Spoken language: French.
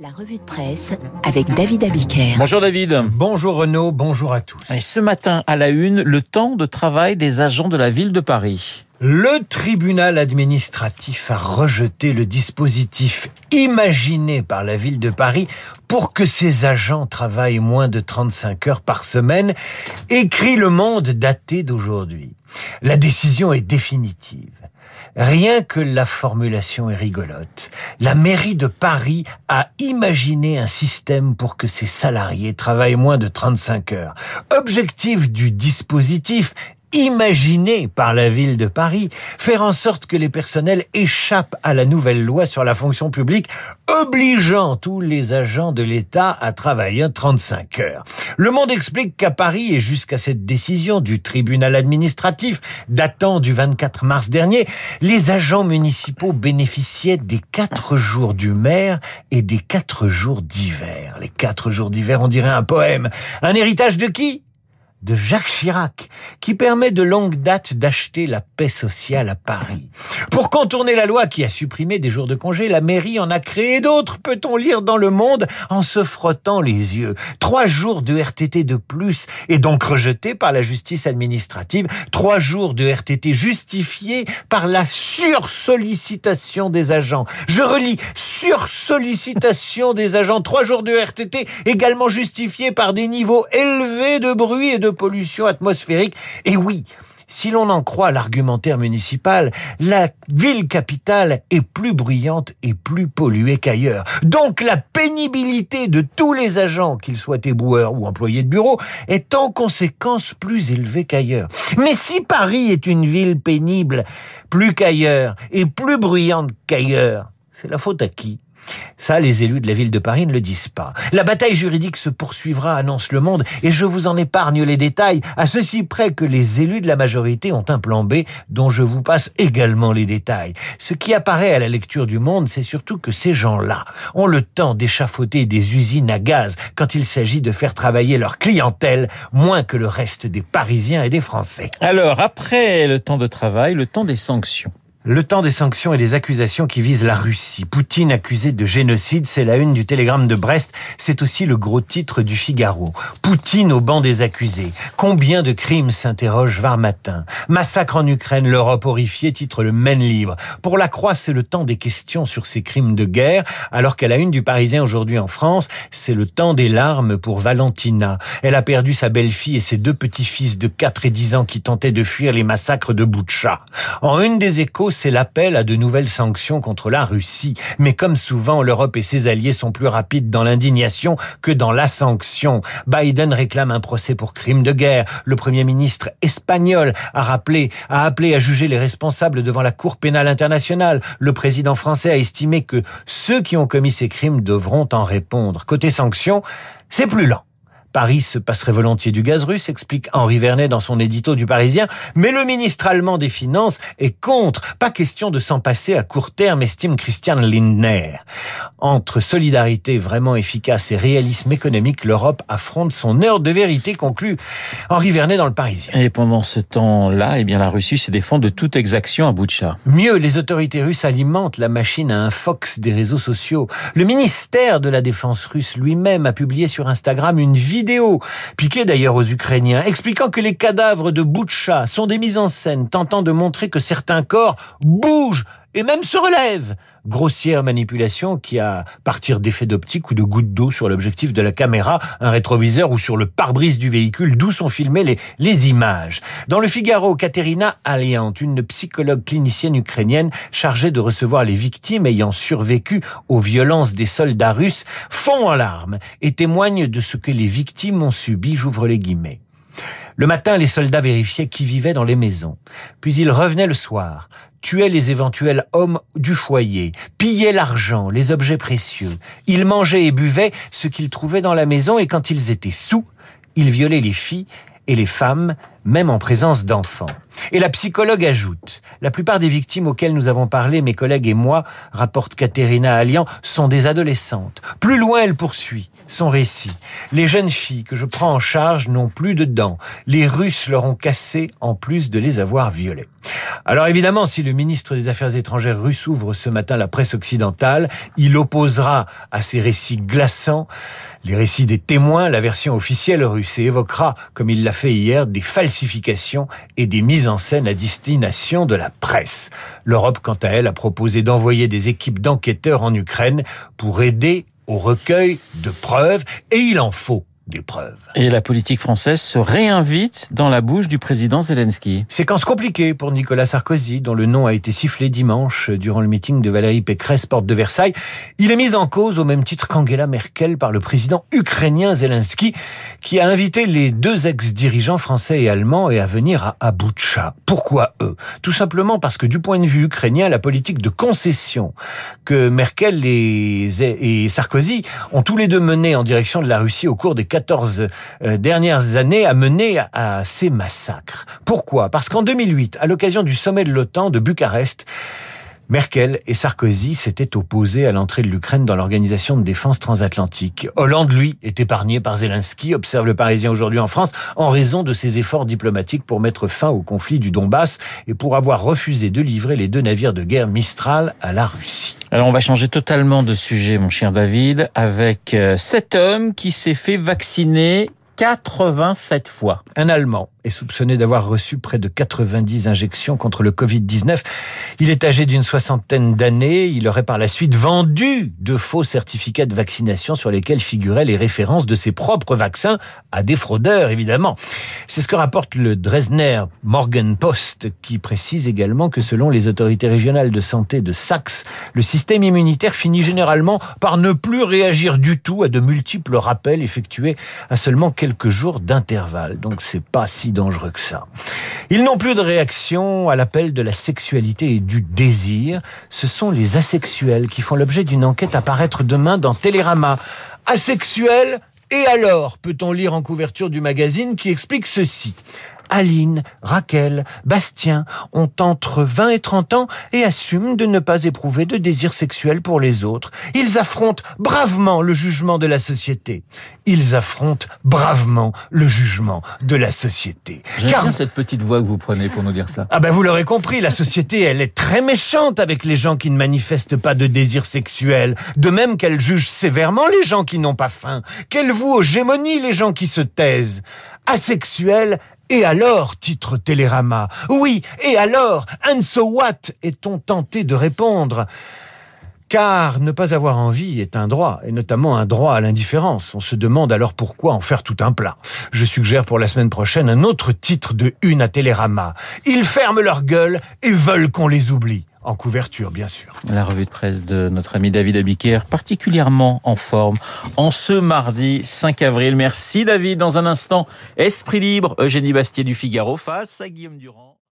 La revue de presse avec David Abiker. Bonjour David. Bonjour Renaud, bonjour à tous. Et ce matin à la une, le temps de travail des agents de la ville de Paris. Le tribunal administratif a rejeté le dispositif imaginé par la ville de Paris pour que ses agents travaillent moins de 35 heures par semaine, écrit Le Monde daté d'aujourd'hui. La décision est définitive. Rien que la formulation est rigolote. La mairie de Paris a imaginé un système pour que ses salariés travaillent moins de 35 heures. Objectif du dispositif, imaginé par la ville de Paris, faire en sorte que les personnels échappent à la nouvelle loi sur la fonction publique, obligeant tous les agents de l'État à travailler 35 heures. Le Monde explique qu'à Paris et jusqu'à cette décision du tribunal administratif datant du 24 mars dernier, les agents municipaux bénéficiaient des quatre jours du maire et des quatre jours d'hiver. Les quatre jours d'hiver, on dirait un poème. Un héritage de qui? De Jacques Chirac, qui permet de longue date d'acheter la paix sociale à Paris. Pour contourner la loi qui a supprimé des jours de congé, la mairie en a créé d'autres, peut-on lire dans le monde, en se frottant les yeux. Trois jours de RTT de plus, et donc rejetés par la justice administrative. Trois jours de RTT justifiés par la sursollicitation des agents. Je relis, sursollicitation des agents. Trois jours de RTT également justifiés par des niveaux élevés de bruit et de pollution atmosphérique. Et oui, si l'on en croit l'argumentaire municipal, la ville capitale est plus bruyante et plus polluée qu'ailleurs. Donc la pénibilité de tous les agents, qu'ils soient éboueurs ou employés de bureau, est en conséquence plus élevée qu'ailleurs. Mais si Paris est une ville pénible plus qu'ailleurs et plus bruyante qu'ailleurs, c'est la faute à qui? Ça, les élus de la ville de Paris ne le disent pas. La bataille juridique se poursuivra, annonce Le Monde, et je vous en épargne les détails, à ceci près que les élus de la majorité ont un plan B dont je vous passe également les détails. Ce qui apparaît à la lecture du Monde, c'est surtout que ces gens-là ont le temps d'échafauder des usines à gaz quand il s'agit de faire travailler leur clientèle moins que le reste des Parisiens et des Français. Alors, après le temps de travail, le temps des sanctions. Le temps des sanctions et des accusations qui visent la Russie. Poutine accusé de génocide, c'est la une du télégramme de Brest. C'est aussi le gros titre du Figaro. Poutine au banc des accusés. Combien de crimes s'interroge Varmatin Massacre en Ukraine, l'Europe horrifiée, titre le Maine libre. Pour la Croix, c'est le temps des questions sur ces crimes de guerre, alors qu'à la une du Parisien aujourd'hui en France, c'est le temps des larmes pour Valentina. Elle a perdu sa belle-fille et ses deux petits-fils de 4 et 10 ans qui tentaient de fuir les massacres de Boutcha. En une des échos, c'est l'appel à de nouvelles sanctions contre la Russie. Mais comme souvent, l'Europe et ses alliés sont plus rapides dans l'indignation que dans la sanction. Biden réclame un procès pour crime de guerre. Le premier ministre espagnol a rappelé, a appelé à juger les responsables devant la Cour pénale internationale. Le président français a estimé que ceux qui ont commis ces crimes devront en répondre. Côté sanctions, c'est plus lent. Paris se passerait volontiers du gaz russe, explique Henri Vernet dans son édito du Parisien, mais le ministre allemand des Finances est contre. Pas question de s'en passer à court terme, estime Christian Lindner. Entre solidarité vraiment efficace et réalisme économique, l'Europe affronte son heure de vérité, conclut Henri Vernet dans le Parisien. Et pendant ce temps-là, eh bien, la Russie se défend de toute exaction à bout de chat. Mieux, les autorités russes alimentent la machine à un fox des réseaux sociaux. Le ministère de la Défense russe lui-même a publié sur Instagram une vidéo vidéo, piquée d'ailleurs aux Ukrainiens, expliquant que les cadavres de Boutcha sont des mises en scène tentant de montrer que certains corps bougent et même se relèvent. Grossière manipulation qui, à partir d'effets d'optique ou de gouttes d'eau sur l'objectif de la caméra, un rétroviseur ou sur le pare-brise du véhicule, d'où sont filmées les, images. Dans le Figaro, Katerina Aliant, une psychologue clinicienne ukrainienne chargée de recevoir les victimes ayant survécu aux violences des soldats russes, fond en larmes et témoigne de ce que les victimes ont subi, j'ouvre les guillemets. Le matin, les soldats vérifiaient qui vivait dans les maisons. Puis ils revenaient le soir, tuaient les éventuels hommes du foyer, pillaient l'argent, les objets précieux. Ils mangeaient et buvaient ce qu'ils trouvaient dans la maison et quand ils étaient sous, ils violaient les filles et les femmes, même en présence d'enfants. Et la psychologue ajoute, la plupart des victimes auxquelles nous avons parlé, mes collègues et moi, rapporte Katerina Allian, sont des adolescentes. Plus loin, elle poursuit son récit. Les jeunes filles que je prends en charge n'ont plus de dents. Les Russes leur ont cassé en plus de les avoir violées. Alors évidemment, si le ministre des Affaires étrangères russe ouvre ce matin la presse occidentale, il opposera à ces récits glaçants les récits des témoins, la version officielle russe, et évoquera, comme il l'a fait hier, des falsifications et des mises en scène à destination de la presse. L'Europe, quant à elle, a proposé d'envoyer des équipes d'enquêteurs en Ukraine pour aider au recueil de preuves, et il en faut preuves. Et la politique française se réinvite dans la bouche du président Zelensky. Séquence compliquée pour Nicolas Sarkozy, dont le nom a été sifflé dimanche durant le meeting de Valérie Pécresse, porte de Versailles. Il est mis en cause au même titre qu'Angela Merkel par le président ukrainien Zelensky, qui a invité les deux ex-dirigeants français et allemands à venir à Aboucha. Pourquoi eux? Tout simplement parce que du point de vue ukrainien, la politique de concession que Merkel et, et Sarkozy ont tous les deux menée en direction de la Russie au cours des 14 euh, dernières années a mené à ces massacres. Pourquoi? Parce qu'en 2008, à l'occasion du sommet de l'OTAN de Bucarest, Merkel et Sarkozy s'étaient opposés à l'entrée de l'Ukraine dans l'organisation de défense transatlantique. Hollande, lui, est épargné par Zelensky, observe le Parisien aujourd'hui en France, en raison de ses efforts diplomatiques pour mettre fin au conflit du Donbass et pour avoir refusé de livrer les deux navires de guerre Mistral à la Russie. Alors on va changer totalement de sujet, mon cher David, avec euh, cet homme qui s'est fait vacciner 87 fois. Un Allemand est soupçonné d'avoir reçu près de 90 injections contre le Covid-19. Il est âgé d'une soixantaine d'années. Il aurait par la suite vendu de faux certificats de vaccination sur lesquels figuraient les références de ses propres vaccins à des fraudeurs, évidemment. C'est ce que rapporte le Dresdner Morgen Post, qui précise également que selon les autorités régionales de santé de Saxe, le système immunitaire finit généralement par ne plus réagir du tout à de multiples rappels effectués à seulement quelques jours d'intervalle. Donc c'est pas si dangereux que ça. Ils n'ont plus de réaction à l'appel de la sexualité et du désir. Ce sont les asexuels qui font l'objet d'une enquête à paraître demain dans Télérama. Asexuels et alors, peut-on lire en couverture du magazine qui explique ceci? Aline, Raquel, Bastien ont entre 20 et 30 ans et assument de ne pas éprouver de désir sexuel pour les autres. Ils affrontent bravement le jugement de la société. Ils affrontent bravement le jugement de la société. Car... bien cette petite voix que vous prenez pour nous dire ça. Ah ben vous l'aurez compris, la société elle est très méchante avec les gens qui ne manifestent pas de désir sexuel, de même qu'elle juge sévèrement les gens qui n'ont pas faim, qu'elle voue aux gémonies les gens qui se taisent. Asexuel, et alors, titre Télérama. Oui, et alors, and so what est-on tenté de répondre? Car ne pas avoir envie est un droit, et notamment un droit à l'indifférence. On se demande alors pourquoi en faire tout un plat. Je suggère pour la semaine prochaine un autre titre de une à Télérama. Ils ferment leur gueule et veulent qu'on les oublie en couverture, bien sûr. La revue de presse de notre ami David Abiker, particulièrement en forme, en ce mardi 5 avril. Merci David. Dans un instant, Esprit libre, Eugénie Bastier du Figaro face à Guillaume Durand.